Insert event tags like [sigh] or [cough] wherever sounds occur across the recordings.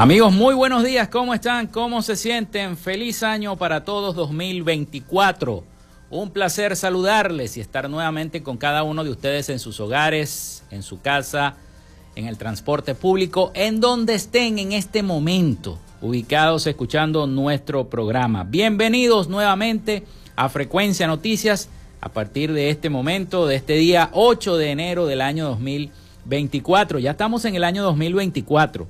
Amigos, muy buenos días, ¿cómo están? ¿Cómo se sienten? Feliz año para todos 2024. Un placer saludarles y estar nuevamente con cada uno de ustedes en sus hogares, en su casa, en el transporte público, en donde estén en este momento, ubicados escuchando nuestro programa. Bienvenidos nuevamente a Frecuencia Noticias a partir de este momento, de este día 8 de enero del año 2024. Ya estamos en el año 2024.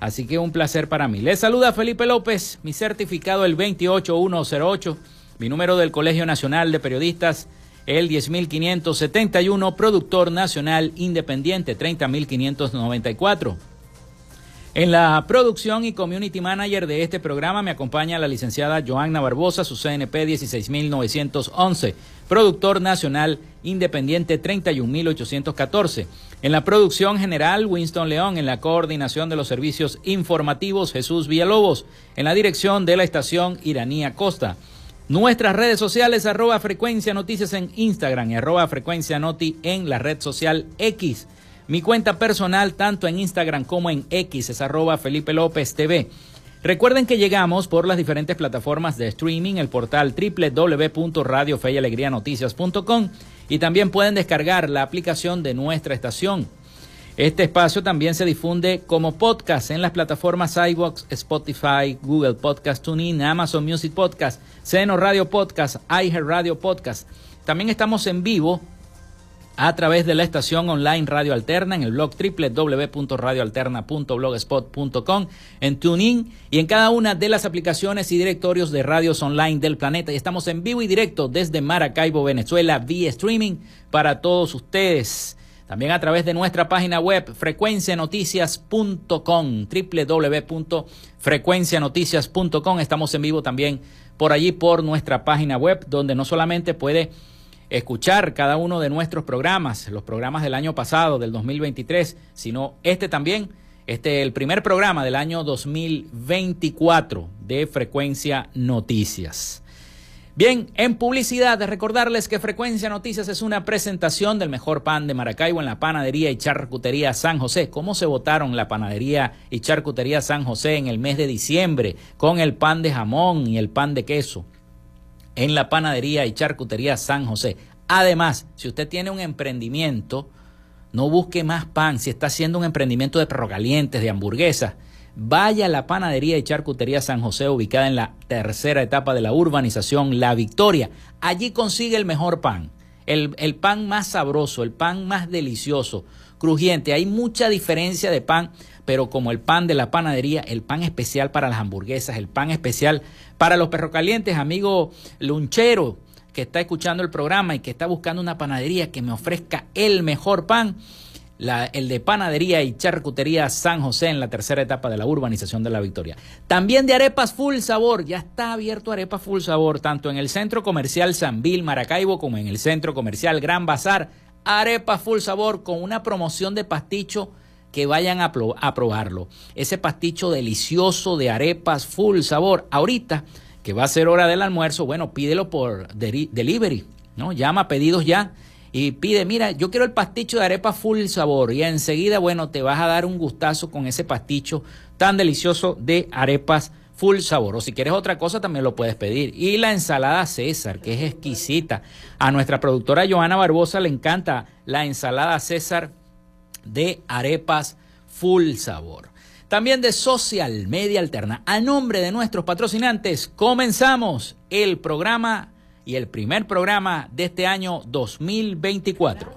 Así que un placer para mí. Les saluda Felipe López, mi certificado el 28108, mi número del Colegio Nacional de Periodistas el 10571, productor nacional independiente 30594. En la producción y community manager de este programa me acompaña la licenciada Joanna Barbosa, su CNP 16911, productor nacional independiente 31814. En la producción general, Winston León. En la coordinación de los servicios informativos, Jesús Villalobos. En la dirección de la estación, Iranía Costa. Nuestras redes sociales, arroba frecuencia noticias en Instagram y arroba frecuencia noti en la red social X. Mi cuenta personal, tanto en Instagram como en X, es arroba Felipe López TV. Recuerden que llegamos por las diferentes plataformas de streaming, el portal www.radiofeyalegrianoticias.com y también pueden descargar la aplicación de nuestra estación. Este espacio también se difunde como podcast en las plataformas iVoox, Spotify, Google Podcast Tuning, Amazon Music Podcast, Seno Radio Podcast, iHeart Radio Podcast. También estamos en vivo a través de la estación online Radio Alterna en el blog www.radioalterna.blogspot.com, en TuneIn y en cada una de las aplicaciones y directorios de radios online del planeta. Y estamos en vivo y directo desde Maracaibo, Venezuela, vía streaming para todos ustedes. También a través de nuestra página web frecuencianoticias.com, www.frecuencianoticias.com. Estamos en vivo también por allí por nuestra página web, donde no solamente puede escuchar cada uno de nuestros programas, los programas del año pasado, del 2023, sino este también, este el primer programa del año 2024 de Frecuencia Noticias. Bien, en publicidad, recordarles que Frecuencia Noticias es una presentación del mejor pan de Maracaibo en la panadería y charcutería San José. ¿Cómo se votaron la panadería y charcutería San José en el mes de diciembre con el pan de jamón y el pan de queso? En la panadería y charcutería San José. Además, si usted tiene un emprendimiento, no busque más pan. Si está haciendo un emprendimiento de perro calientes, de hamburguesas, vaya a la panadería y charcutería San José, ubicada en la tercera etapa de la urbanización La Victoria. Allí consigue el mejor pan, el pan más sabroso, el pan más delicioso, crujiente. Hay mucha diferencia de pan, pero como el pan de la panadería, el pan especial para las hamburguesas, el pan especial para los perrocalientes, amigo lunchero que está escuchando el programa y que está buscando una panadería que me ofrezca el mejor pan, el de panadería y charcutería San José en la tercera etapa de la urbanización de la Victoria. También de arepas full sabor, ya está abierto arepas full sabor, tanto en el centro comercial San Bill Maracaibo como en el centro comercial Gran Bazar. Arepas full sabor con una promoción de pasticho que vayan a, probarlo. Ese pasticho delicioso de arepas full sabor. Ahorita, que va a ser hora del almuerzo, bueno, pídelo por delivery, ¿no? Llama pedidos ya y pide, mira, yo quiero el pasticho de arepas full sabor. Y enseguida, bueno, te vas a dar un gustazo con ese pasticho tan delicioso de arepas full sabor. O si quieres otra cosa, también lo puedes pedir. Y la ensalada César, que es exquisita. A nuestra productora Joana Barbosa le encanta la ensalada César de arepas full sabor. También de Social Media Alterna. A nombre de nuestros patrocinantes, comenzamos el programa y el primer programa de este año 2024.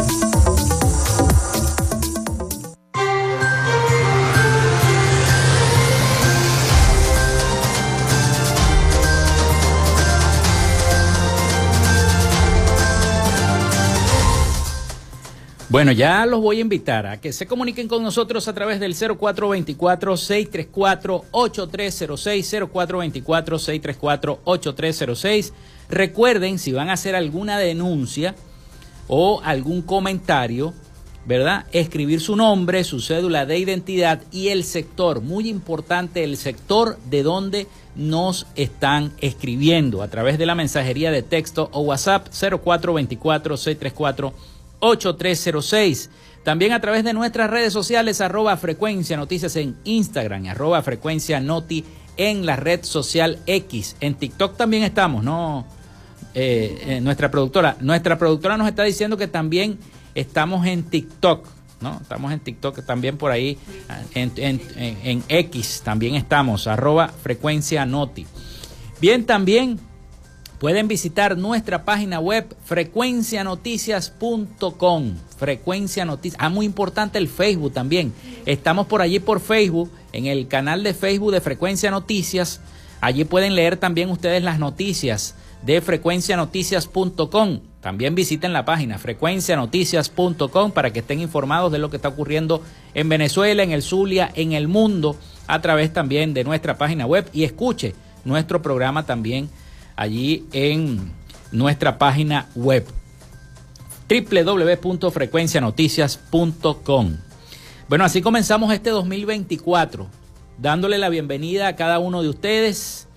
Bueno, ya los voy a invitar a que se comuniquen con nosotros a través del 0424-634-8306, 0424-634-8306. Recuerden, si van a hacer alguna denuncia o algún comentario, ¿verdad? Escribir su nombre, su cédula de identidad y el sector, muy importante, el sector de donde nos están escribiendo a través de la mensajería de texto o WhatsApp 0424 634 8306. También a través de nuestras redes sociales, arroba frecuencia noticias en Instagram, arroba frecuencia noti en la red social X. En TikTok también estamos, ¿no? Eh, eh, nuestra productora. Nuestra productora nos está diciendo que también estamos en TikTok, ¿no? Estamos en TikTok también por ahí, en, en X también estamos, arroba frecuencia noti. Bien, también Pueden visitar nuestra página web frecuencianoticias.com. Frecuencia Noticias. Ah, muy importante el Facebook también. Estamos por allí por Facebook, en el canal de Facebook de Frecuencia Noticias. Allí pueden leer también ustedes las noticias de frecuencianoticias.com. También visiten la página frecuencianoticias.com para que estén informados de lo que está ocurriendo en Venezuela, en el Zulia, en el mundo, a través también de nuestra página web y escuche nuestro programa también allí en nuestra página web www.frecuencianoticias.com. Bueno, así comenzamos este 2024, dándole la bienvenida a cada uno de ustedes.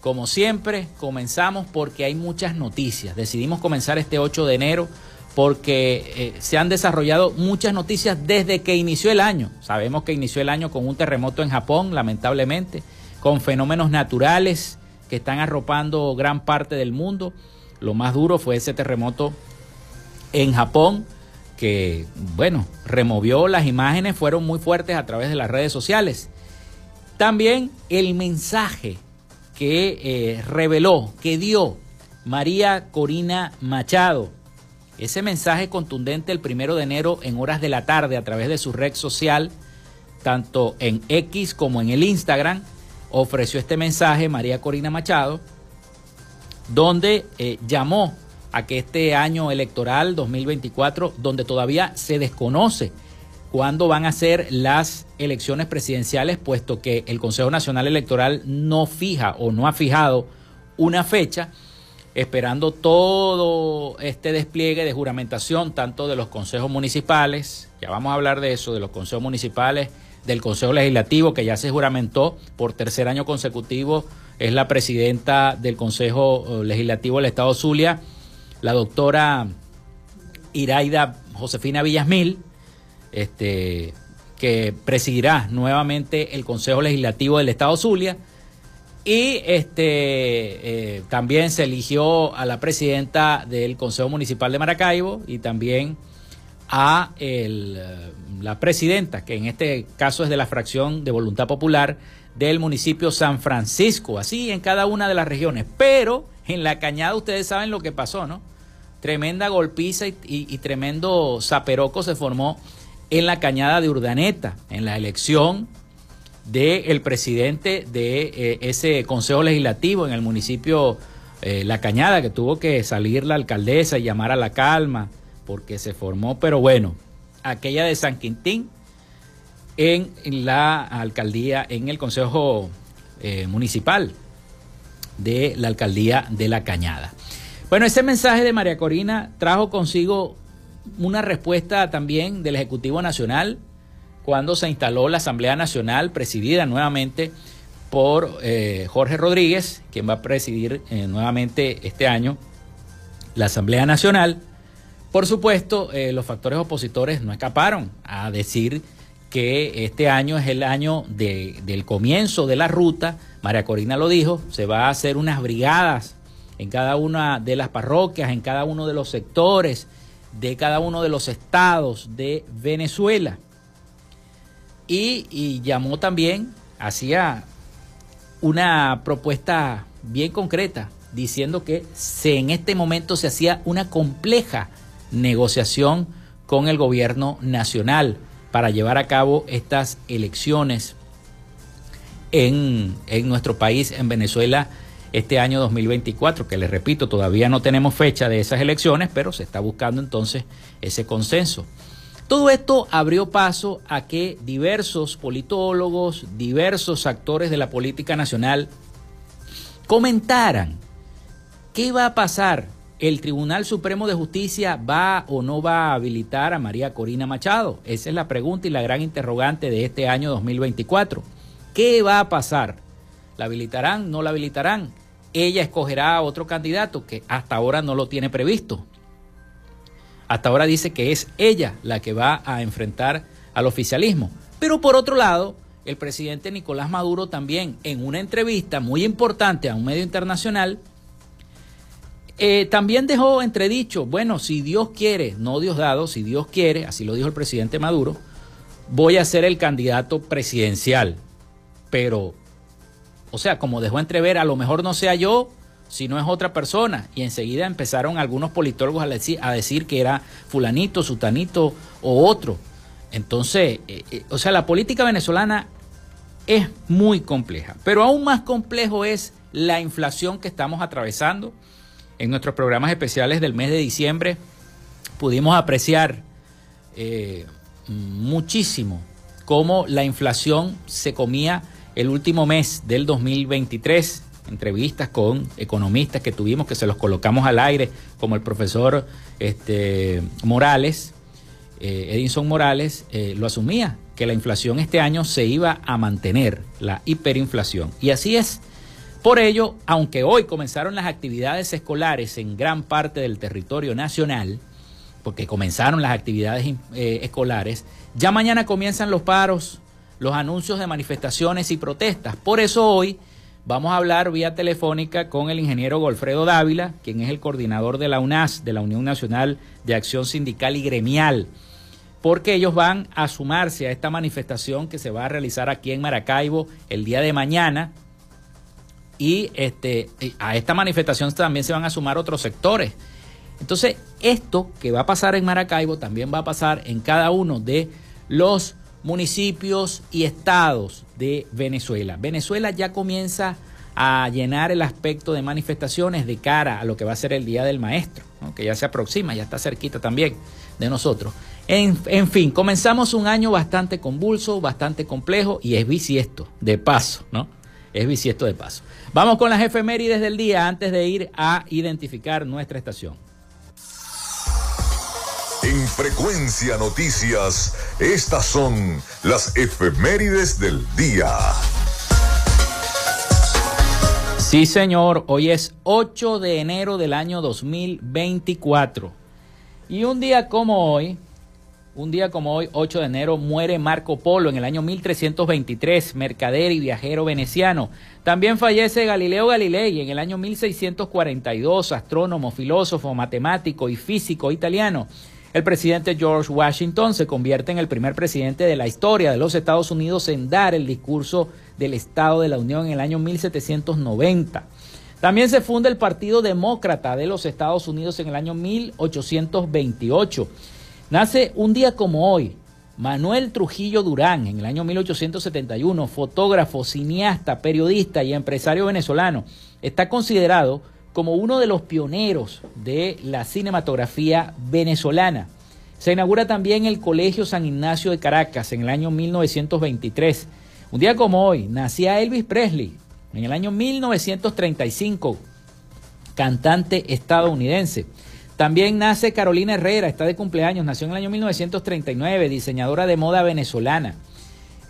Como siempre, comenzamos porque hay muchas noticias. Decidimos comenzar este 8 de enero porque eh, se han desarrollado muchas noticias desde que inició el año. Sabemos que inició el año con un terremoto en Japón, lamentablemente, con fenómenos naturales que están arropando gran parte del mundo. Lo más duro fue ese terremoto en Japón, que, bueno, removió las imágenes, fueron muy fuertes a través de las redes sociales. También el mensaje que eh, reveló, que dio María Corina Machado. Ese mensaje contundente el primero de enero en horas de la tarde a través de su red social, tanto en X como en el Instagram, ofreció este mensaje María Corina Machado, donde eh, llamó a que este año electoral 2024, donde todavía se desconoce cuándo van a ser las elecciones presidenciales, puesto que el Consejo Nacional Electoral no fija o no ha fijado una fecha, esperando todo este despliegue de juramentación, tanto de los consejos municipales, ya vamos a hablar de eso, de los consejos municipales, del Consejo Legislativo, que ya se juramentó por tercer año consecutivo, es la presidenta del Consejo eh, Legislativo del Estado Zulia, la doctora Iraida Josefina Villasmil, este, que presidirá nuevamente el Consejo Legislativo del Estado Zulia. Y este, eh, también se eligió a la presidenta del Consejo Municipal de Maracaibo y también a el, la presidenta, que en este caso es de la fracción de Voluntad Popular del municipio San Francisco, así en cada una de las regiones. Pero en la cañada ustedes saben lo que pasó, ¿no? Tremenda golpiza y, tremendo zaperoco se formó en la cañada de Urdaneta, en la elección del presidente de eh, ese consejo legislativo en el municipio eh, La Cañada, que tuvo que salir la alcaldesa y llamar a la calma, porque se formó, pero bueno, aquella de San Quintín en la alcaldía, en el consejo eh, municipal de la alcaldía de La Cañada. Bueno, ese mensaje de María Corina trajo consigo una respuesta también del Ejecutivo Nacional cuando se instaló la Asamblea Nacional presidida nuevamente por eh, Jorge Rodríguez, quien va a presidir eh, nuevamente este año la Asamblea Nacional. Por supuesto, eh, los factores opositores no escaparon a decir que este año es el año del comienzo de la ruta. María Corina lo dijo, se va a hacer unas brigadas en cada una de las parroquias, en cada uno de los sectores, de cada uno de los estados de Venezuela. Y, llamó también, hacía una propuesta bien concreta, diciendo que se, en este momento se hacía una compleja negociación con el gobierno nacional para llevar a cabo estas elecciones en, en nuestro país, en Venezuela, este año 2024, que les repito, todavía no tenemos fecha de esas elecciones, pero se está buscando entonces ese consenso. Todo esto abrió paso a que diversos politólogos, diversos actores de la política nacional comentaran qué va a pasar. ¿El Tribunal Supremo de Justicia va o no va a habilitar a María Corina Machado? Esa es la pregunta y la gran interrogante de este año 2024. ¿Qué va a pasar? ¿La habilitarán? ¿No la habilitarán? ella escogerá a otro candidato que hasta ahora no lo tiene previsto. Hasta ahora dice que es ella la que va a enfrentar al oficialismo. Pero por otro lado, el presidente Nicolás Maduro también en una entrevista muy importante a un medio internacional, eh, también dejó entredicho, bueno, si Dios quiere, no Dios dado, si Dios quiere, así lo dijo el presidente Maduro, voy a ser el candidato presidencial. Pero o sea, como dejó entrever, a lo mejor no sea yo, si no es otra persona. Y enseguida empezaron algunos politólogos a decir, a decir que era fulanito, sutanito o otro. Entonces, eh, eh, o sea, la política venezolana es muy compleja. Pero aún más complejo es la inflación que estamos atravesando. En nuestros programas especiales del mes de diciembre pudimos apreciar eh, muchísimo cómo la inflación se comía el último mes del 2023, entrevistas con economistas que tuvimos, que se los colocamos al aire, como el profesor este, Morales, eh, Edinson Morales, eh, lo asumía, que la inflación este año se iba a mantener, la hiperinflación. Y así es. Por ello, aunque hoy comenzaron las actividades escolares en gran parte del territorio nacional, porque comenzaron las actividades eh, escolares, ya mañana comienzan los paros los anuncios de manifestaciones y protestas. Por eso hoy vamos a hablar vía telefónica con el ingeniero Golfredo Dávila, quien es el coordinador de la UNAS, de la Unión Nacional de Acción Sindical y Gremial, porque ellos van a sumarse a esta manifestación que se va a realizar aquí en Maracaibo el día de mañana. Y este, a esta manifestación también se van a sumar otros sectores. Entonces, esto que va a pasar en Maracaibo también va a pasar en cada uno de los municipios y estados de Venezuela. Venezuela ya comienza a llenar el aspecto de manifestaciones de cara a lo que va a ser el Día del Maestro. que ya se aproxima, ya está cerquita también de nosotros. En, en, fin, comenzamos un año bastante convulso, bastante complejo y es bisiesto, de paso, ¿no? Es bisiesto de paso. Vamos con las efemérides del día antes de ir a identificar nuestra estación. En Frecuencia Noticias, estas son las efemérides del día. Sí, señor, hoy es 8 de enero del año 2024. Y un día como hoy, un día como hoy, 8 de enero, muere Marco Polo en el año 1323, mercader y viajero veneciano. También fallece Galileo Galilei en el año 1642, astrónomo, filósofo, matemático y físico italiano. El presidente George Washington se convierte en el primer presidente de la historia de los Estados Unidos en dar el discurso del Estado de la Unión en el año 1790. También se funda el Partido Demócrata de los Estados Unidos en el año 1828. Nace un día como hoy Manuel Trujillo Durán en el año 1871, fotógrafo, cineasta, periodista y empresario venezolano. Está considerado como uno de los pioneros de la cinematografía venezolana. Se inaugura también el Colegio San Ignacio de Caracas en el año 1923. Un día como hoy nacía Elvis Presley en el año 1935, cantante estadounidense. También nace Carolina Herrera, está de cumpleaños, nació en el año 1939, diseñadora de moda venezolana.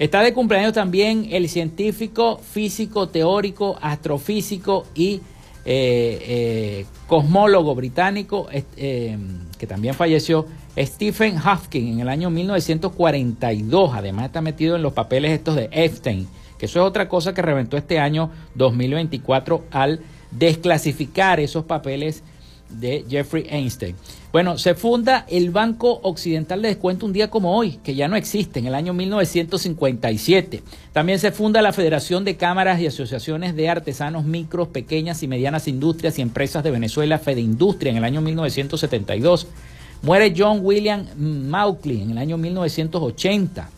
Está de cumpleaños también el científico, físico, teórico, astrofísico y eh, eh, cosmólogo británico eh, que también falleció, Stephen Hawking en el año 1942. Además está metido en los papeles estos de Epstein, que eso es otra cosa que reventó este año 2024 al desclasificar esos papeles de Jeffrey Einstein. Bueno, se funda el Banco Occidental de Descuento un día como hoy, que ya no existe, en el año 1957. También se funda la Federación de Cámaras y Asociaciones de Artesanos Micros, Pequeñas y Medianas Industrias y Empresas de Venezuela, Fede Industria, en el año 1972. Muere John William Mauchly en el año 1980,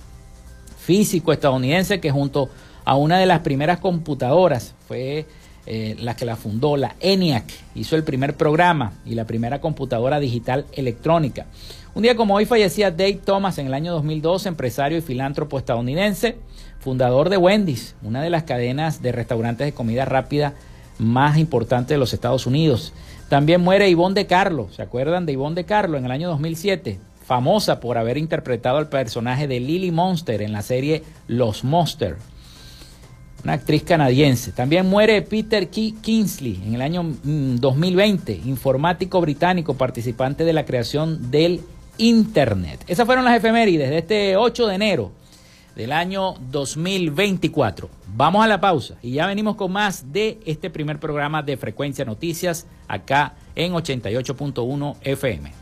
físico estadounidense que junto a una de las primeras computadoras fue eh, la que la fundó, la ENIAC, hizo el primer programa y la primera computadora digital electrónica. Un día como hoy fallecía Dave Thomas en el año 2002, empresario y filántropo estadounidense, fundador de Wendy's, una de las cadenas de restaurantes de comida rápida más importantes de los Estados Unidos. También muere Ivonne de Carlo, ¿se acuerdan de Ivonne de Carlo en el año 2007? Famosa por haber interpretado al personaje de Lily Monster en la serie Los Monster una actriz canadiense. También muere Peter Kingsley en el año 2020, mm, informático británico, participante de la creación del Internet. Esas fueron las efemérides de este 8 de enero del año 2024. Vamos a la pausa y ya venimos con más de este primer programa de Frecuencia Noticias acá en 88.1 FM.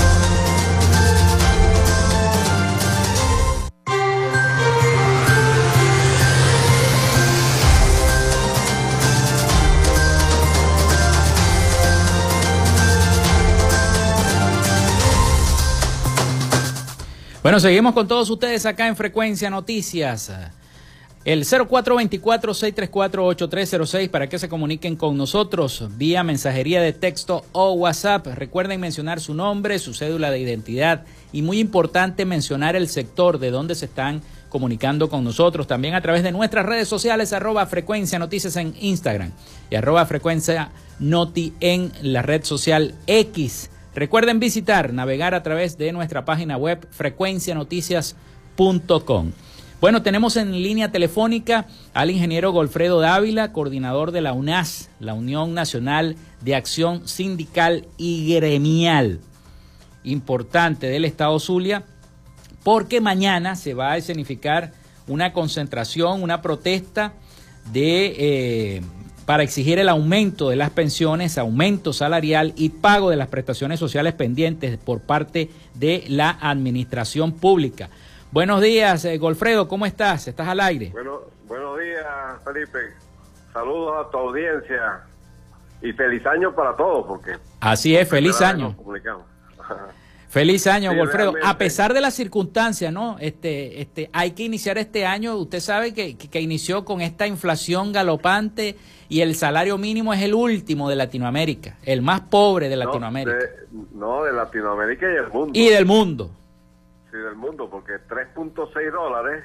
Bueno, seguimos con todos ustedes acá en Frecuencia Noticias. El 0424-634-8306 para que se comuniquen con nosotros vía mensajería de texto o WhatsApp. Recuerden mencionar su nombre, su cédula de identidad y muy importante mencionar el sector de donde se están comunicando con nosotros. También a través de nuestras redes sociales, arroba frecuencia noticias en Instagram y arroba frecuencia noti en la red social X. Recuerden visitar, navegar a través de nuestra página web frecuencianoticias.com. Bueno, tenemos en línea telefónica al ingeniero Golfredo Dávila, coordinador de la UNAS, la Unión Nacional de Acción Sindical y Gremial, importante del Estado Zulia, porque mañana se va a escenificar una concentración, una protesta de, eh, para exigir el aumento de las pensiones, aumento salarial y pago de las prestaciones sociales pendientes por parte de la administración pública. Buenos días, eh, Golfredo, ¿cómo estás? ¿Estás al aire? Bueno, buenos días, Felipe. Saludos a tu audiencia y feliz año para todos, porque... Así es, feliz año. [laughs] Feliz año, Golfredo. A pesar de las circunstancias, ¿no? Este, este, hay que iniciar este año. Usted sabe que, que, inició con esta inflación galopante y el salario mínimo es el último de Latinoamérica, el más pobre de Latinoamérica. No, de, Latinoamérica y del mundo. Y del mundo. Sí, del mundo, porque 3.6 dólares,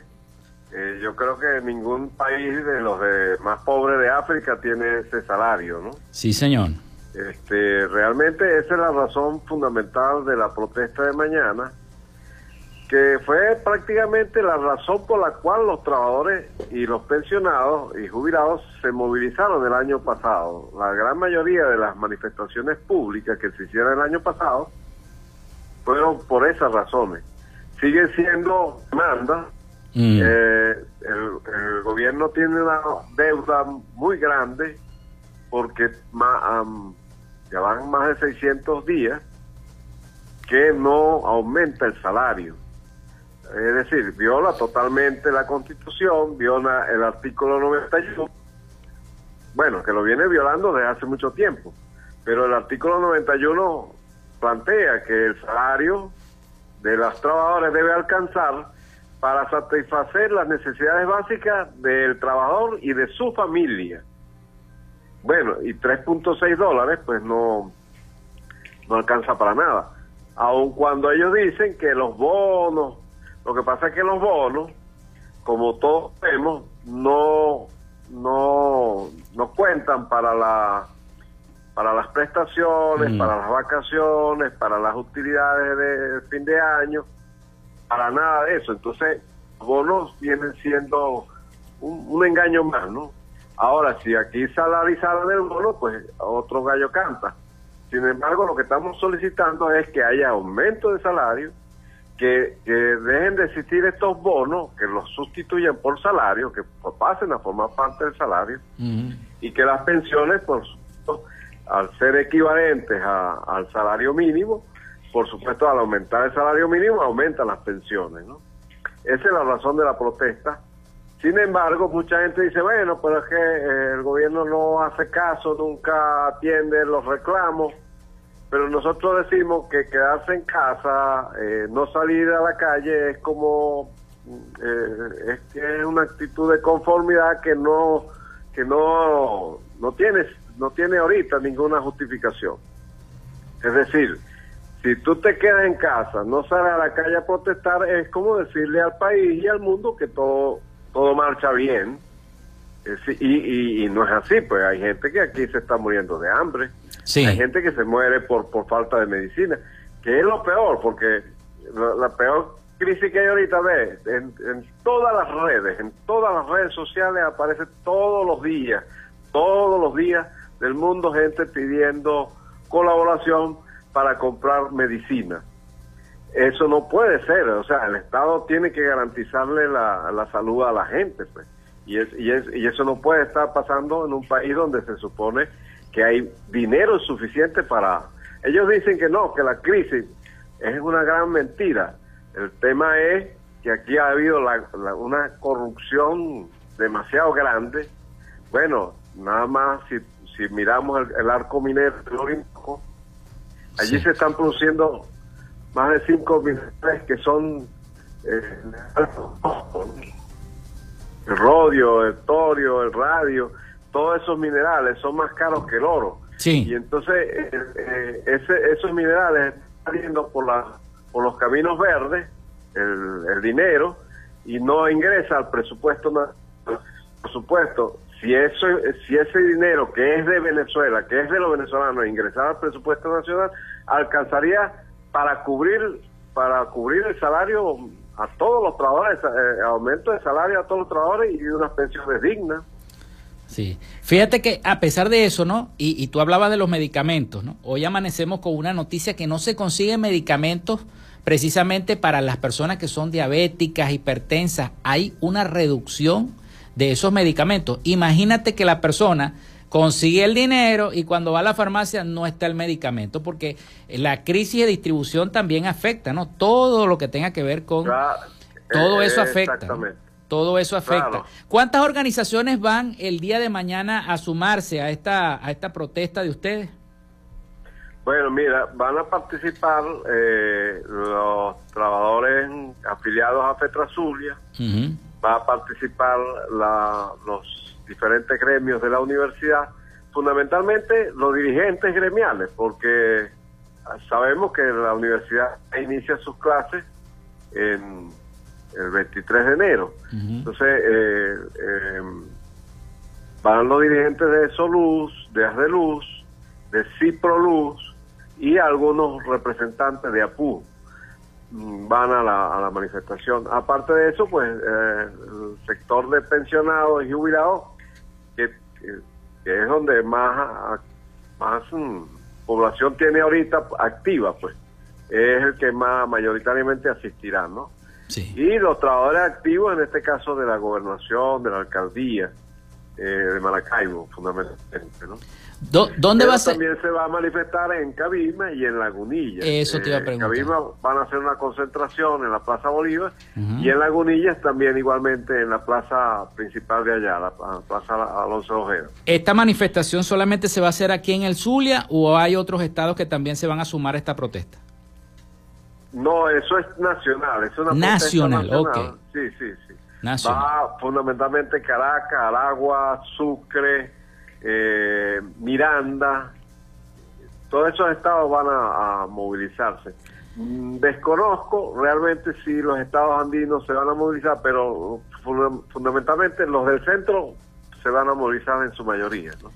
eh, yo creo que ningún país de los de más pobres de África tiene ese salario, ¿no? Sí, señor. Este, realmente esa es la razón fundamental de la protesta de mañana, que fue prácticamente la razón por la cual los trabajadores y los pensionados y jubilados se movilizaron el año pasado. La gran mayoría de las manifestaciones públicas que se hicieron el año pasado fueron por esas razones. Sigue siendo demanda. Mm. Eh, el, gobierno tiene una deuda muy grande porque más, ya van más de 600 días que no aumenta el salario. Es decir, viola totalmente la Constitución, viola el artículo 91, bueno, que lo viene violando desde hace mucho tiempo, pero el artículo 91 plantea que el salario de los trabajadores debe alcanzar para satisfacer las necesidades básicas del trabajador y de su familia. Bueno, y 3.6 dólares pues no, no alcanza para nada. Aun cuando ellos dicen que los bonos, lo que pasa es que los bonos, como todos vemos, no, no, no cuentan para la para las prestaciones, mm. para las vacaciones, para las utilidades de fin de año, para nada de eso. Entonces, los bonos vienen siendo un, un engaño más, ¿no? Ahora, si aquí salarizaran el bono, pues otro gallo canta. Sin embargo, lo que estamos solicitando es que haya aumento de salario, que, dejen de existir estos bonos, que los sustituyan por salario, que pasen a formar parte del salario, y que las pensiones, por supuesto, al ser equivalentes al salario mínimo, por supuesto, al aumentar el salario mínimo, aumentan las pensiones. ¿no? Esa es la razón de la protesta sin embargo, mucha gente dice, bueno, pero es que eh, el gobierno no hace caso, nunca atiende los reclamos, pero nosotros decimos que quedarse en casa, eh, no salir a la calle es como, eh, es es una actitud de conformidad que no, que no, no tiene, no tiene ahorita ninguna justificación. Es decir, si tú te quedas en casa, no sales a la calle a protestar, es como decirle al país y al mundo que todo todo marcha bien. y, no es así, pues hay gente que aquí se está muriendo de hambre. Hay gente que se muere por, por falta de medicina, que es lo peor, porque la, peor crisis que hay ahorita ve en, en, todas las redes, en todas las redes sociales aparece todos los días, todos los días del mundo gente pidiendo colaboración para comprar medicina. Eso no puede ser, o sea, el Estado tiene que garantizarle la, la salud a la gente, pues. Y, es, y, es, y eso no puede estar pasando en un país donde se supone que hay dinero suficiente para... Ellos dicen que no, que la crisis es una gran mentira. El tema es que aquí ha habido una corrupción demasiado grande. Bueno, nada más si, si miramos el, arco minero del allí se están produciendo más de 5 minerales que son eh, el rodio, el torio, el radio, todos esos minerales son más caros que el oro. Y entonces eh, eh, ese, esos minerales están saliendo por, la, por los caminos verdes, el, dinero, y no ingresa al presupuesto. Por supuesto, si, eso, si ese dinero que es de Venezuela, que es de los venezolanos, ingresara al presupuesto nacional, alcanzaría para cubrir para cubrir el salario a todos los trabajadores, eh, aumento de salario a todos los trabajadores y unas pensiones dignas. Sí, fíjate que a pesar de eso, ¿no? Y, y, tú hablabas de los medicamentos, ¿no? Hoy amanecemos con una noticia que no se consiguen medicamentos precisamente para las personas que son diabéticas, hipertensas. Hay una reducción de esos medicamentos. Imagínate que la persona consigue el dinero y cuando va a la farmacia no está el medicamento, porque la crisis de distribución también afecta, ¿no? Todo lo que tenga que ver con... todo eso afecta. Todo eso afecta. ¿Cuántas organizaciones van el día de mañana a sumarse a esta, a esta protesta de ustedes? Bueno, mira, van a participar eh, los trabajadores afiliados a Fetrazulia, va a participar los diferentes gremios de la universidad, fundamentalmente los dirigentes gremiales, porque sabemos que la universidad inicia sus clases en el 23 de enero. Entonces, eh, eh, van los dirigentes de Soluz, de Asdeluz, de Ciproluz y algunos representantes de APU van a la, manifestación. Aparte de eso, pues eh, el sector de pensionados y jubilados, que, es donde más, más mm, población tiene ahorita activa, pues es el que más mayoritariamente asistirá, ¿no? Y los trabajadores activos, en este caso de la gobernación, de la alcaldía, eh, de Maracaibo, fundamentalmente, ¿no? ¿Dónde va a ser? También se va a manifestar en Cabima y en Lagunilla. Eso te iba a preguntar. En Cabima van a hacer una concentración en la Plaza Bolívar y en Lagunillas también igualmente en la plaza principal de allá, la, Plaza Alonso Ojeda. ¿Esta manifestación solamente se va a hacer aquí en el Zulia o hay otros estados que también se van a sumar a esta protesta? No, eso es nacional, es una nacional, nacional. ok. Sí, sí, Va fundamentalmente Caracas, Aragua, Sucre, eh, Miranda, todos esos estados van a, movilizarse. Mm, desconozco realmente si los estados andinos se van a movilizar, pero fundamentalmente los del centro se van a movilizar en su mayoría. ¿no?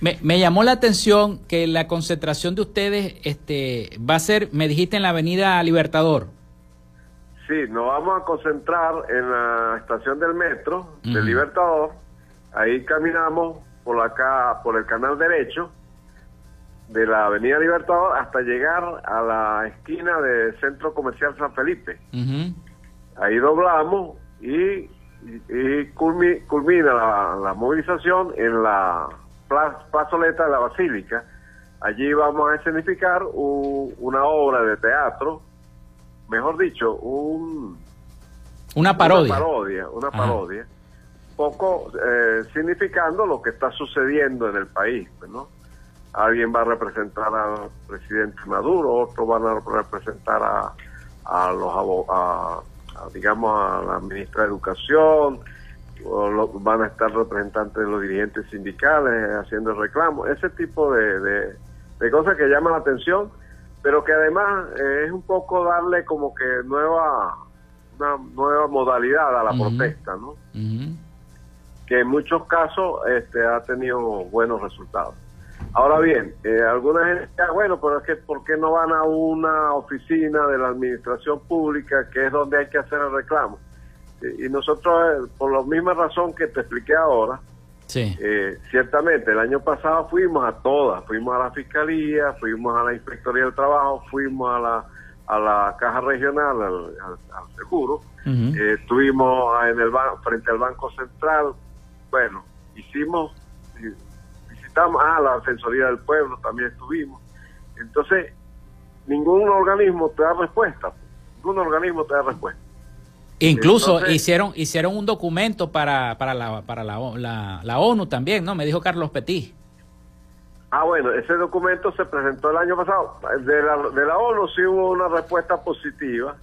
Me, me, llamó la atención que la concentración de ustedes este, va a ser, me dijiste, en la avenida Libertador. Sí, nos vamos a concentrar en la estación del metro de Libertador. Ahí caminamos por acá, por el canal derecho de la avenida Libertador hasta llegar a la esquina del Centro Comercial San Felipe. Ahí doblamos y, y, culmina la, la movilización en la plazoleta de la Basílica. Allí vamos a escenificar una obra de teatro, mejor dicho, un, una parodia. Una parodia, una parodia poco eh, significando lo que está sucediendo en el país, ¿no? Alguien va a representar al presidente Maduro, otros van a representar a, a los a, digamos a la ministra de Educación, van a estar representantes de los dirigentes sindicales haciendo reclamos, ese tipo de, de, cosas que llaman la atención, pero que además eh, es un poco darle como que nueva una nueva modalidad a la protesta, ¿no? que en muchos casos este, ha tenido buenos resultados. Ahora bien, eh, alguna gente, ah, bueno, pero es que ¿por qué no van a una oficina de la administración pública que es donde hay que hacer el reclamo? y nosotros, eh, por la misma razón que te expliqué ahora, sí. Eh, ciertamente el año pasado fuimos a todas, fuimos a la Fiscalía, fuimos a la Inspectoría del Trabajo, fuimos a la, a la Caja Regional, al, Seguro, estuvimos en el frente al Banco Central, bueno, hicimos, visitamos, a ah, la Defensoría del Pueblo también estuvimos. Entonces, ningún organismo te da respuesta, ningún organismo te da respuesta. Incluso hicieron hicieron un documento para, para, la, para la, la, ONU también, ¿no? Me dijo Carlos Petit. Ah, bueno, ese documento se presentó el año pasado. De la, de la ONU sí hubo una respuesta positiva.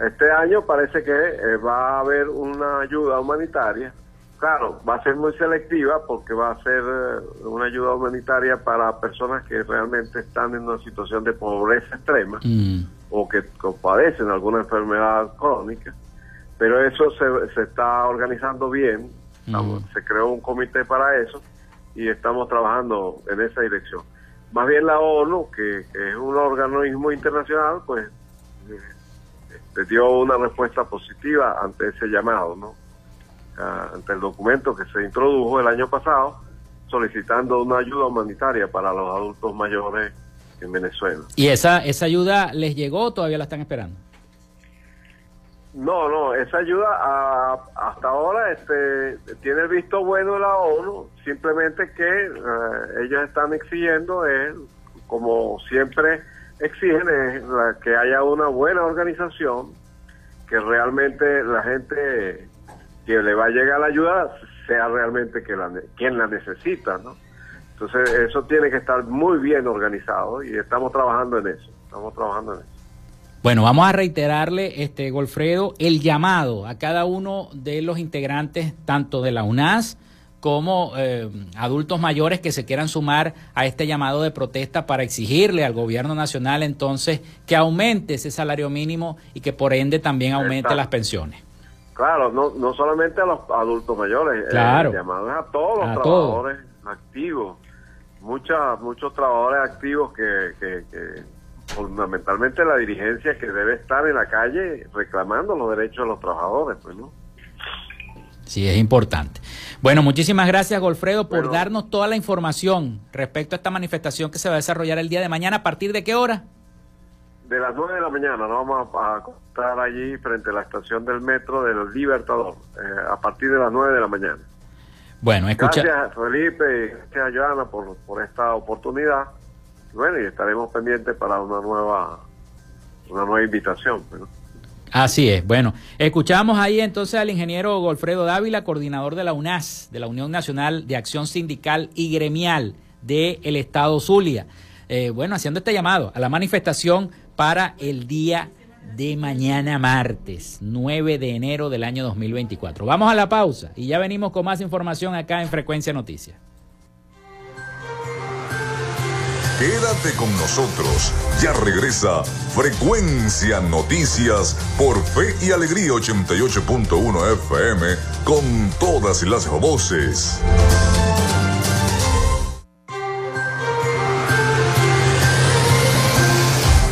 Este año parece que eh, va a haber una ayuda humanitaria. Claro, va a ser muy selectiva porque va a ser eh, una ayuda humanitaria para personas que realmente están en una situación de pobreza extrema. O que, padecen alguna enfermedad crónica. Pero eso se, se está organizando bien. Mm. Se creó un comité para eso y estamos trabajando en esa dirección. Más bien la ONU, que, que es un organismo internacional, pues le dio una respuesta positiva ante ese llamado, ¿no? Ah, ante el documento que se introdujo el año pasado solicitando una ayuda humanitaria para los adultos mayores en Venezuela. ¿Y esa, esa ayuda les llegó o todavía la están esperando? No, no, esa ayuda hasta ahora este, tiene el visto bueno la ONU, simplemente que eh, ellos están exigiendo, es, como siempre exigen, es que haya una buena organización, que realmente la gente que le va a llegar la ayuda sea realmente que la, quien la necesita, ¿no? Entonces eso tiene que estar muy bien organizado y estamos trabajando en eso, estamos trabajando en eso. Bueno, vamos a reiterarle, este Golfredo, el llamado a cada uno de los integrantes, tanto de la UNAS como eh, adultos mayores que se quieran sumar a este llamado de protesta para exigirle al gobierno nacional entonces que aumente ese salario mínimo y que por ende también aumente las pensiones. Claro, no, no solamente a los adultos mayores, claro. el llamado es a todos los trabajadores activos, muchas, muchos trabajadores activos que, que, que fundamentalmente la dirigencia que debe estar en la calle reclamando los derechos de los trabajadores, pues, ¿no? Sí, es importante. Bueno, muchísimas gracias, Golfredo, por darnos toda la información respecto a esta manifestación que se va a desarrollar el día de mañana. ¿A partir de qué hora? De las 9 de la mañana, nos vamos a, estar allí frente a la estación del metro del Libertador, eh, a partir de las 9 de la mañana. Bueno, escucha. Gracias, Felipe, y gracias, Joana, por, por esta oportunidad. Bueno, y estaremos pendientes para una nueva, una nueva invitación. Así es. Bueno, escuchamos ahí entonces al ingeniero Golfredo Dávila, coordinador de la UNAS, de la Unión Nacional de Acción Sindical y Gremial del Estado Zulia. Eh, bueno, haciendo este llamado a la manifestación para el día de mañana martes, 9 de enero del año 2024. Vamos a la pausa y ya venimos con más información acá en Frecuencia Noticias. Quédate con nosotros. Ya regresa Frecuencia Noticias por Fe y Alegría 88.1 FM con todas las voces.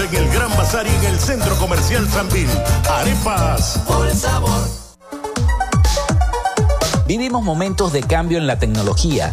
En el Gran Bazar y en el Centro Comercial Sambil. Arepas. Por sabor. Vivimos momentos de cambio en la tecnología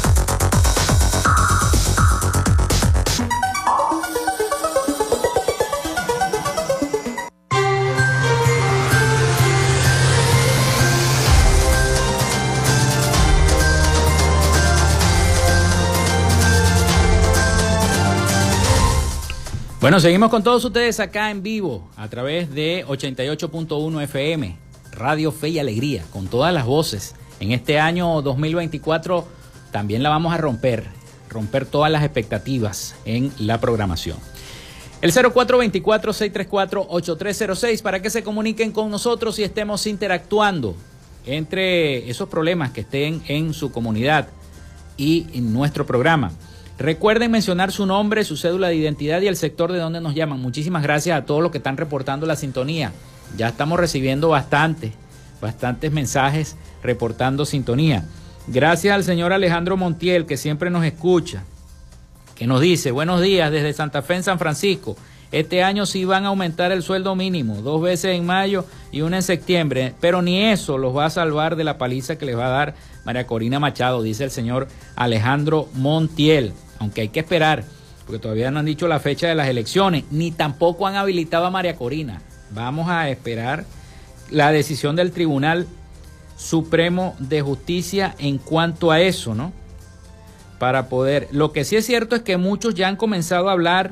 Bueno, seguimos con todos ustedes acá en vivo a través de 88.1 FM, Radio Fe y Alegría, con todas las voces. En este año 2024 también la vamos a romper, romper todas las expectativas en la programación. El 0424-634-8306 para que se comuniquen con nosotros y estemos interactuando entre esos problemas que estén en su comunidad y en nuestro programa. Recuerden mencionar su nombre, su cédula de identidad y el sector de donde nos llaman. Muchísimas gracias a todos los que están reportando la sintonía. Ya estamos recibiendo bastante, bastantes mensajes reportando sintonía. Gracias al señor Alejandro Montiel, que siempre nos escucha, que nos dice, buenos días desde Santa Fe en San Francisco. Este año sí van a aumentar el sueldo mínimo, dos veces en mayo y una en septiembre, pero ni eso los va a salvar de la paliza que les va a dar María Corina Machado, dice el señor Alejandro Montiel aunque hay que esperar, porque todavía no han dicho la fecha de las elecciones, ni tampoco han habilitado a María Corina. Vamos a esperar la decisión del Tribunal Supremo de Justicia en cuanto a eso, ¿no? Para poder... Lo que sí es cierto es que muchos ya han comenzado a hablar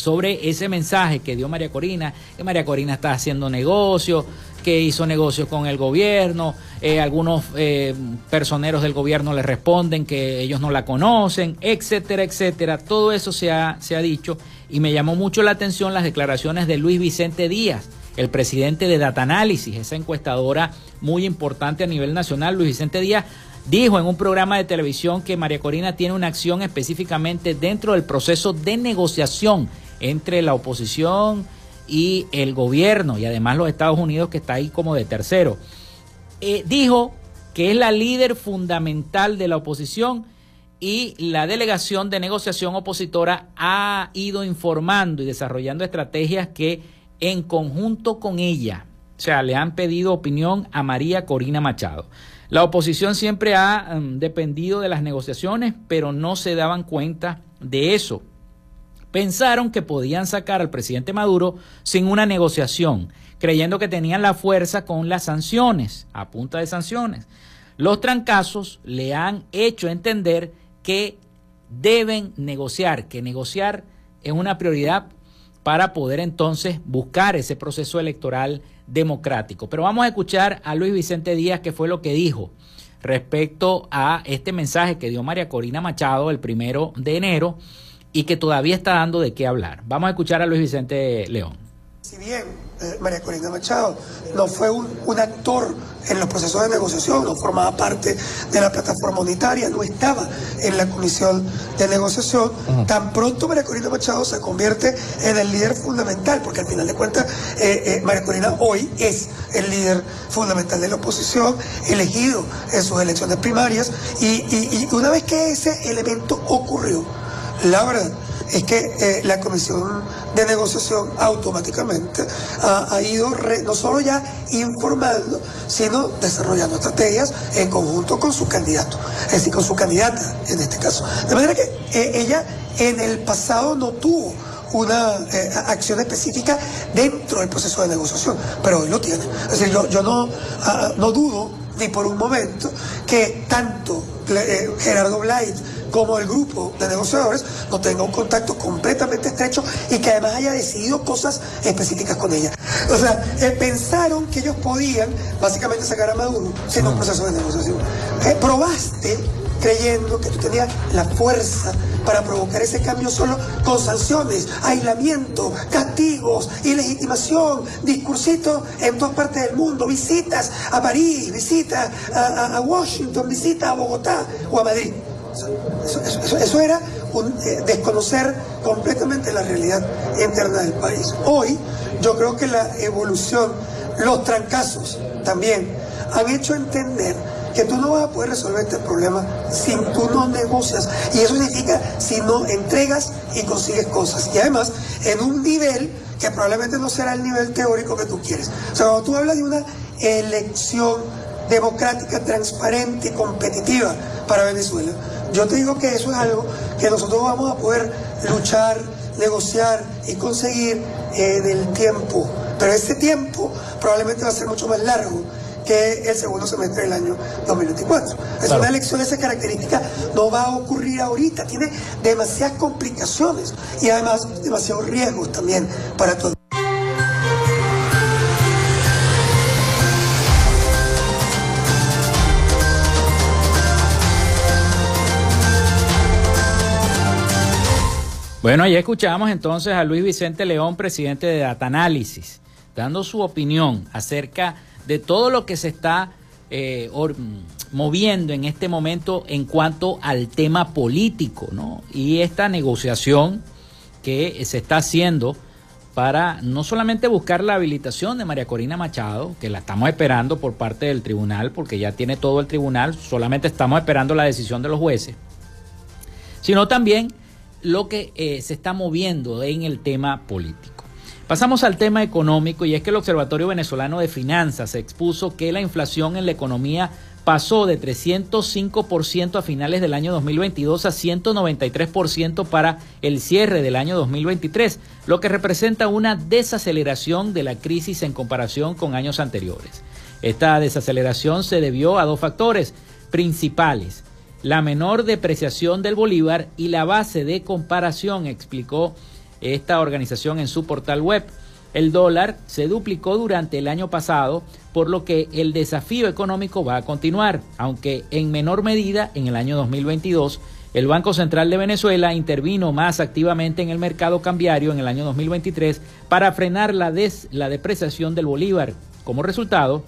sobre ese mensaje que dio María Corina, que María Corina está haciendo negocio, que hizo negocios con el gobierno, eh, algunos eh, personeros del gobierno le responden que ellos no la conocen, etcétera, etcétera. Todo eso se ha, se ha dicho y me llamó mucho la atención las declaraciones de Luis Vicente Díaz, el presidente de Data Analysis, esa encuestadora muy importante a nivel nacional. Luis Vicente Díaz dijo en un programa de televisión que María Corina tiene una acción específicamente dentro del proceso de negociación entre la oposición y el gobierno y además los Estados Unidos que está ahí como de tercero. Eh, dijo que es la líder fundamental de la oposición y la delegación de negociación opositora ha ido informando y desarrollando estrategias que en conjunto con ella, o sea, le han pedido opinión a María Corina Machado. La oposición siempre ha mm, dependido de las negociaciones, pero no se daban cuenta de eso pensaron que podían sacar al presidente Maduro sin una negociación, creyendo que tenían la fuerza con las sanciones, a punta de sanciones. Los trancazos le han hecho entender que deben negociar, que negociar es una prioridad para poder entonces buscar ese proceso electoral democrático. Pero vamos a escuchar a Luis Vicente Díaz, que fue lo que dijo respecto a este mensaje que dio María Corina Machado el primero de enero y que todavía está dando de qué hablar. Vamos a escuchar a Luis Vicente León. Si bien eh, María Corina Machado no fue un, actor en los procesos de negociación, no formaba parte de la plataforma unitaria, no estaba en la comisión de negociación, tan pronto María Corina Machado se convierte en el líder fundamental, porque al final de cuentas eh, eh, María Corina hoy es el líder fundamental de la oposición, elegido en sus elecciones primarias, y una vez que ese elemento ocurrió, la verdad es que eh, la comisión de negociación automáticamente ha, ido no solo ya informando, sino desarrollando estrategias en conjunto con su candidato, es decir, con su candidata en este caso. De manera que eh, ella en el pasado no tuvo una eh, acción específica dentro del proceso de negociación, pero hoy lo tiene. Es decir, yo, no, ah, no dudo ni por un momento que tanto Gerardo Blight como el grupo de negociadores no tenga un contacto completamente estrecho y que además haya decidido cosas específicas con ella. O sea, eh, pensaron que ellos podían básicamente sacar a Maduro sin un proceso de negociación. Eh, probaste creyendo que tú tenías la fuerza para provocar ese cambio solo con sanciones, aislamiento, castigos, ilegitimación, discursitos en todas partes del mundo, visitas a París, visitas a, a Washington, visitas a Bogotá o a Madrid. Eso, era eh, desconocer completamente la realidad interna del país. Hoy yo creo que la evolución, los trancazos también han hecho entender que tú no vas a poder resolver este problema si tú no negocias. Y eso significa si no entregas y consigues cosas. Y además, en un nivel que probablemente no será el nivel teórico que tú quieres. O sea, cuando tú hablas de una elección democrática, transparente y competitiva para Venezuela, yo te digo que eso es algo que nosotros vamos a poder luchar, negociar y conseguir en el tiempo. Pero ese tiempo probablemente va a ser mucho más largo que el segundo semestre del año 2024. Es una elección de esa característica, no va a ocurrir ahorita, tiene demasiadas complicaciones y además demasiados riesgos también para todos. Bueno, ahí escuchamos entonces a Luis Vicente León, presidente de Data Análisis, dando su opinión acerca de todo lo que se está eh, moviendo en este momento en cuanto al tema político, ¿no? Y esta negociación que se está haciendo para no solamente buscar la habilitación de María Corina Machado, que la estamos esperando por parte del tribunal, porque ya tiene todo el tribunal, solamente estamos esperando la decisión de los jueces, sino también lo que eh, se está moviendo en el tema político. Pasamos al tema económico y es que el Observatorio Venezolano de Finanzas expuso que la inflación en la economía pasó de 305% a finales del año 2022 a 193% para el cierre del año 2023, lo que representa una desaceleración de la crisis en comparación con años anteriores. Esta desaceleración se debió a dos factores principales la menor depreciación del bolívar y la base de comparación, explicó esta organización en su portal web. El dólar se duplicó durante el año pasado, por lo que el desafío económico va a continuar, aunque en menor medida en el año 2022. El Banco Central de Venezuela intervino más activamente en el mercado cambiario en el año 2023 para frenar la, la depreciación del bolívar. Como resultado,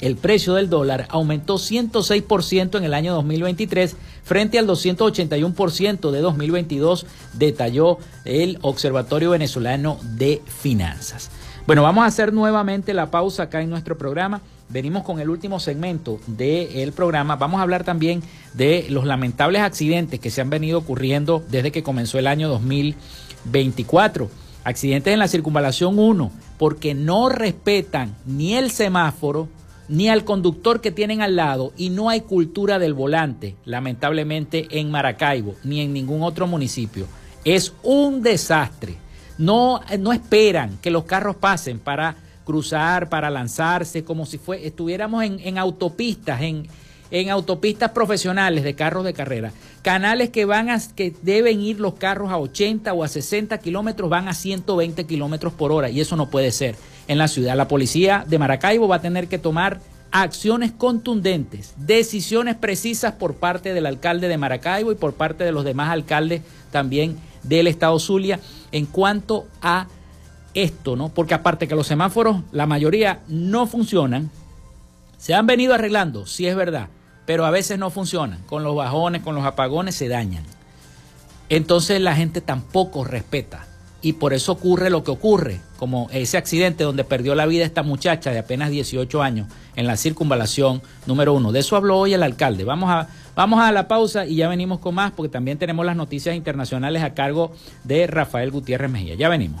el precio del dólar aumentó 106% en el año 2023 frente al 281% de 2022, detalló el Observatorio Venezolano de Finanzas. Bueno, vamos a hacer nuevamente la pausa acá en nuestro programa. Venimos con el último segmento del programa. Vamos a hablar también de los lamentables accidentes que se han venido ocurriendo desde que comenzó el año 2024. Accidentes en la circunvalación 1, porque no respetan ni el semáforo, ni al conductor que tienen al lado y no hay cultura del volante, lamentablemente en Maracaibo ni en ningún otro municipio. Es un desastre. No, no esperan que los carros pasen para cruzar, para lanzarse, como si fue, estuviéramos en, autopistas, en, en autopistas profesionales de carros de carrera. Canales que van a, que deben ir los carros a 80 o a 60 kilómetros, van a 120 kilómetros por hora y eso no puede ser en la ciudad. La policía de Maracaibo va a tener que tomar acciones contundentes, decisiones precisas por parte del alcalde de Maracaibo y por parte de los demás alcaldes también del estado Zulia en cuanto a esto, ¿no? Porque aparte que los semáforos, la mayoría no funcionan, se han venido arreglando, sí es verdad, pero a veces no funcionan, con los bajones, con los apagones se dañan. Entonces la gente tampoco respeta y por eso ocurre lo que ocurre, como ese accidente donde perdió la vida esta muchacha de apenas 18 años en la circunvalación número uno. De eso habló hoy el alcalde. Vamos a, vamos a la pausa y ya venimos con más porque también tenemos las noticias internacionales a cargo de Rafael Gutiérrez Mejía. Ya venimos.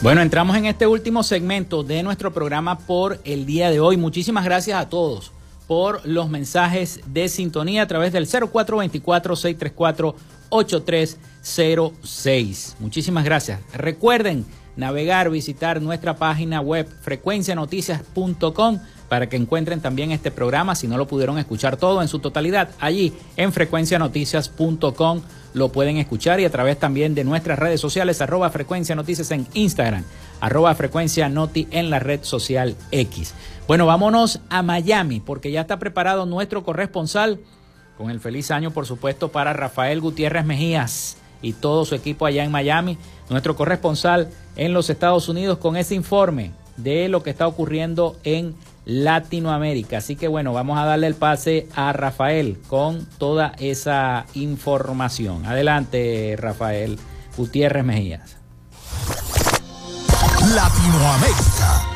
Bueno, entramos en este último segmento de nuestro programa por el día de hoy. Muchísimas gracias a todos por los mensajes de sintonía a través del 0424-634-8306. Muchísimas gracias. Recuerden navegar, visitar nuestra página web frecuencianoticias.com para que encuentren también este programa si no lo pudieron escuchar todo en su totalidad. Allí en frecuencianoticias.com lo pueden escuchar y a través también de nuestras redes sociales, arroba frecuencia noticias en Instagram, arroba frecuencia noti en la red social X. Bueno, vámonos a Miami porque ya está preparado nuestro corresponsal con el feliz año, por supuesto, para Rafael Gutiérrez Mejías y todo su equipo allá en Miami, nuestro corresponsal en los Estados Unidos con ese informe de lo que está ocurriendo en Latinoamérica. Así que bueno, vamos a darle el pase a Rafael con toda esa información. Adelante, Rafael Gutiérrez Mejías. Latinoamérica.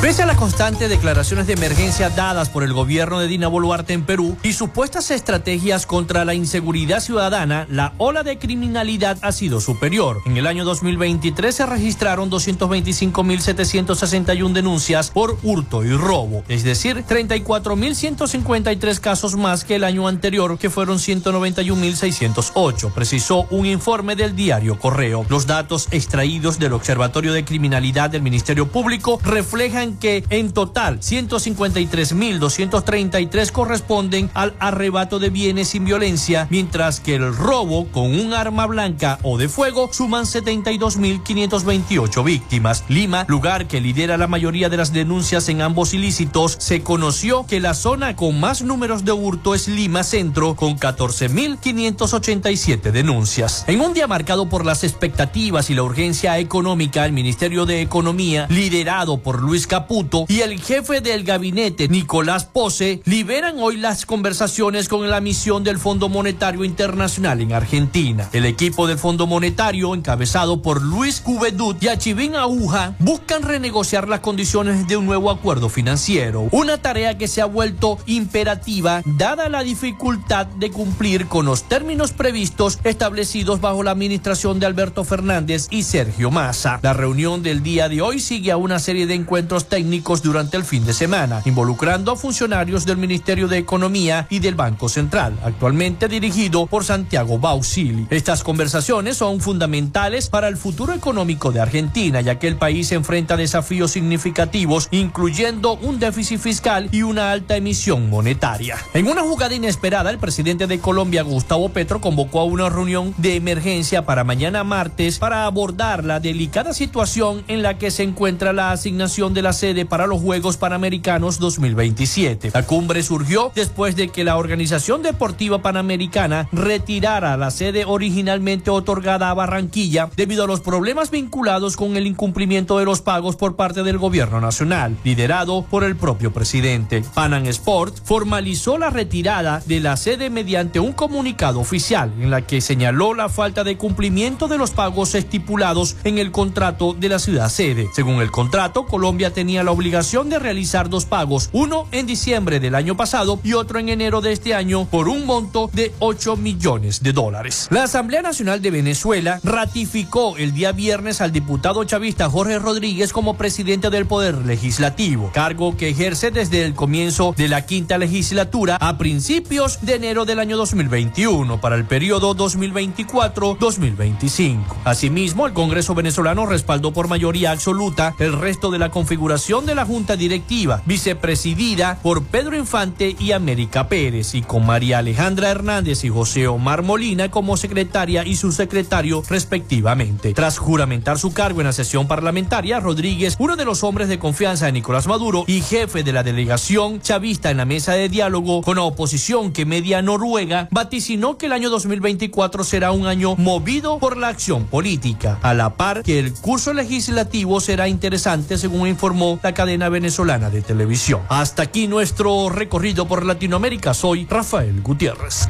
Pese a las constantes declaraciones de emergencia dadas por el gobierno de Dina Boluarte en Perú y supuestas estrategias contra la inseguridad ciudadana, la ola de criminalidad ha sido superior. En el año 2023 se registraron 225.761 denuncias por hurto y robo, es decir, 34.153 casos más que el año anterior, que fueron 191.608, precisó un informe del diario Correo. Los datos extraídos del Observatorio de Criminalidad del Ministerio Público reflejan que en total 153.233 corresponden al arrebato de bienes sin violencia, mientras que el robo con un arma blanca o de fuego suman 72.528 víctimas. Lima, lugar que lidera la mayoría de las denuncias en ambos ilícitos, se conoció que la zona con más números de hurto es Lima Centro, con 14.587 denuncias. En un día marcado por las expectativas y la urgencia económica, el Ministerio de Economía, liderado por Luis Caputo y el jefe del gabinete, Nicolás Pose, liberan hoy las conversaciones con la misión del Fondo Monetario Internacional en Argentina. El equipo del Fondo Monetario, encabezado por Luis Cuvedut y Achivín Aguja, buscan renegociar las condiciones de un nuevo acuerdo financiero, una tarea que se ha vuelto imperativa dada la dificultad de cumplir con los términos previstos establecidos bajo la administración de Alberto Fernández y Sergio Massa. La reunión del día de hoy sigue a una serie de encuentros técnicos durante el fin de semana, involucrando a funcionarios del Ministerio de Economía y del Banco Central, actualmente dirigido por Santiago Bausili. Estas conversaciones son fundamentales para el futuro económico de Argentina, ya que el país enfrenta desafíos significativos, incluyendo un déficit fiscal y una alta emisión monetaria. En una jugada inesperada, el presidente de Colombia, Gustavo Petro, convocó a una reunión de emergencia para mañana martes para abordar la delicada situación en la que se encuentra la asignación de la sede para los Juegos Panamericanos 2027. La cumbre surgió después de que la Organización Deportiva Panamericana retirara la sede originalmente otorgada a Barranquilla debido a los problemas vinculados con el incumplimiento de los pagos por parte del gobierno nacional, liderado por el propio presidente. Panam Sport formalizó la retirada de la sede mediante un comunicado oficial en la que señaló la falta de cumplimiento de los pagos estipulados en el contrato de la ciudad sede. Según el contrato, Colombia tenía la obligación de realizar dos pagos, uno en diciembre del año pasado y otro en enero de este año por un monto de 8 millones de dólares. La Asamblea Nacional de Venezuela ratificó el día viernes al diputado chavista Jorge Rodríguez como presidente del Poder Legislativo, cargo que ejerce desde el comienzo de la quinta legislatura a principios de enero del año 2021 para el periodo 2024-2025. Asimismo, el Congreso venezolano respaldó por mayoría absoluta el resto de la configuración de la Junta Directiva, vicepresidida por Pedro Infante y América Pérez, y con María Alejandra Hernández y José Omar Molina como secretaria y subsecretario respectivamente. Tras juramentar su cargo en la sesión parlamentaria, Rodríguez, uno de los hombres de confianza de Nicolás Maduro y jefe de la delegación chavista en la mesa de diálogo con la oposición que media Noruega, vaticinó que el año 2024 será un año movido por la acción política, a la par que el curso legislativo será interesante según informó la cadena venezolana de televisión. Hasta aquí nuestro recorrido por Latinoamérica. Soy Rafael Gutiérrez.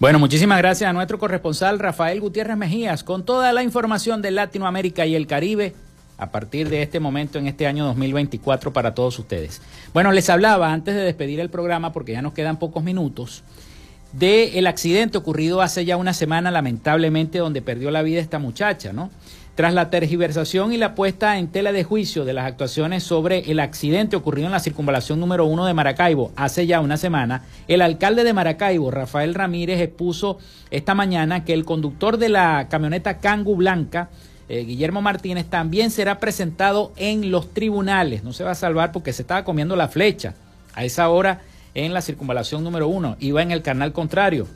Bueno, muchísimas gracias a nuestro corresponsal Rafael Gutiérrez Mejías con toda la información de Latinoamérica y el Caribe a partir de este momento en este año 2024 para todos ustedes. Bueno, les hablaba antes de despedir el programa, porque ya nos quedan pocos minutos, del el accidente ocurrido hace ya una semana, lamentablemente, donde perdió la vida esta muchacha, ¿no? Tras la tergiversación y la puesta en tela de juicio de las actuaciones sobre el accidente ocurrido en la circunvalación número uno de Maracaibo hace ya una semana, el alcalde de Maracaibo, Rafael Ramírez, expuso esta mañana que el conductor de la camioneta Cangu Blanca, eh, Guillermo Martínez, también será presentado en los tribunales. No se va a salvar porque se estaba comiendo la flecha a esa hora en la circunvalación número uno. Iba en el canal contrario.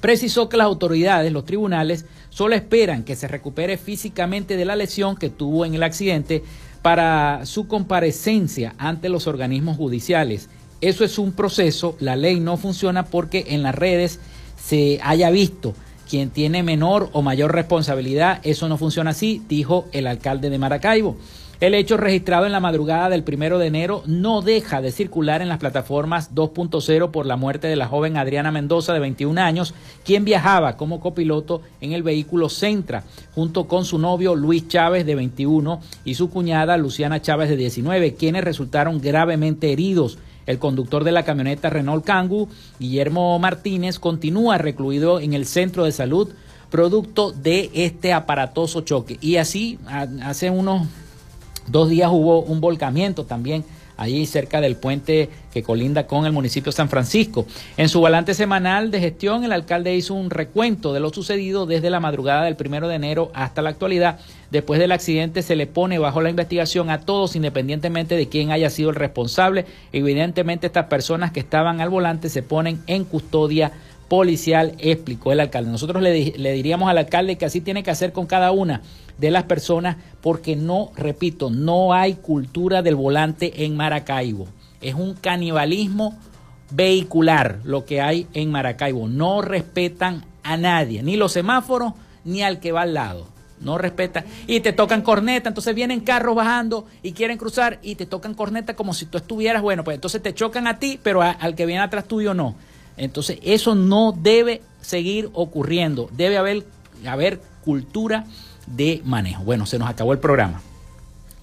Precisó que las autoridades, los tribunales, solo esperan que se recupere físicamente de la lesión que tuvo en el accidente para su comparecencia ante los organismos judiciales. Eso es un proceso, la ley no funciona porque en las redes se haya visto quien tiene menor o mayor responsabilidad. Eso no funciona así, dijo el alcalde de Maracaibo. El hecho registrado en la madrugada del primero de enero no deja de circular en las plataformas 2.0 por la muerte de la joven Adriana Mendoza de 21 años, quien viajaba como copiloto en el vehículo Centra, junto con su novio Luis Chávez de 21 y su cuñada Luciana Chávez de 19, quienes resultaron gravemente heridos. El conductor de la camioneta Renault Kangoo, Guillermo Martínez, continúa recluido en el centro de salud producto de este aparatoso choque. Y así, hace unos dos días hubo un volcamiento también allí cerca del puente que colinda con el municipio de San Francisco. En su balance semanal de gestión, el alcalde hizo un recuento de lo sucedido desde la madrugada del primero de enero hasta la actualidad. Después del accidente se le pone bajo la investigación a todos, independientemente de quién haya sido el responsable. Evidentemente estas personas que estaban al volante se ponen en custodia policial, explicó el alcalde. Nosotros le, le diríamos al alcalde que así tiene que hacer con cada una de las personas porque no, repito, no hay cultura del volante en Maracaibo. Es un canibalismo vehicular lo que hay en Maracaibo. No respetan a nadie, ni los semáforos, ni al que va al lado. No respetan. Y te tocan corneta, entonces vienen carros bajando y quieren cruzar y te tocan corneta como si tú estuvieras, bueno, pues entonces te chocan a ti, pero al que viene atrás tuyo no. Entonces eso no debe seguir ocurriendo. Debe haber, haber cultura de manejo. Bueno, se nos acabó el programa.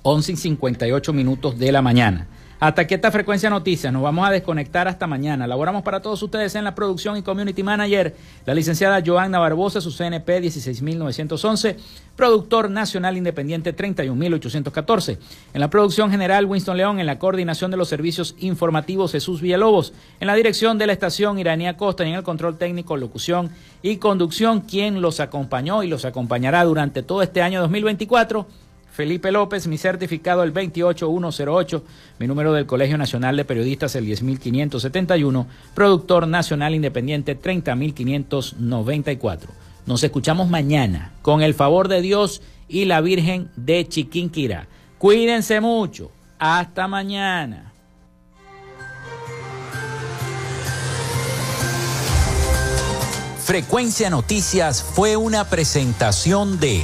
11 y 58 minutos de la mañana. Hasta aquí esta frecuencia noticias. Nos vamos a desconectar hasta mañana. Laboramos para todos ustedes en la producción y community manager, la licenciada Joanna Barbosa, su CNP 16911, productor nacional independiente 31814. En la producción general, Winston León, en la coordinación de los servicios informativos, Jesús Villalobos, en la dirección de la estación Iranía Costa y en el control técnico, locución y conducción, quien los acompañó y los acompañará durante todo este año 2024 Felipe López, mi certificado el 28108, mi número del Colegio Nacional de Periodistas el 10571, productor nacional independiente 30594. Nos escuchamos mañana con el favor de Dios y la Virgen de Chiquinquirá. Cuídense mucho. Hasta mañana. Frecuencia Noticias fue una presentación de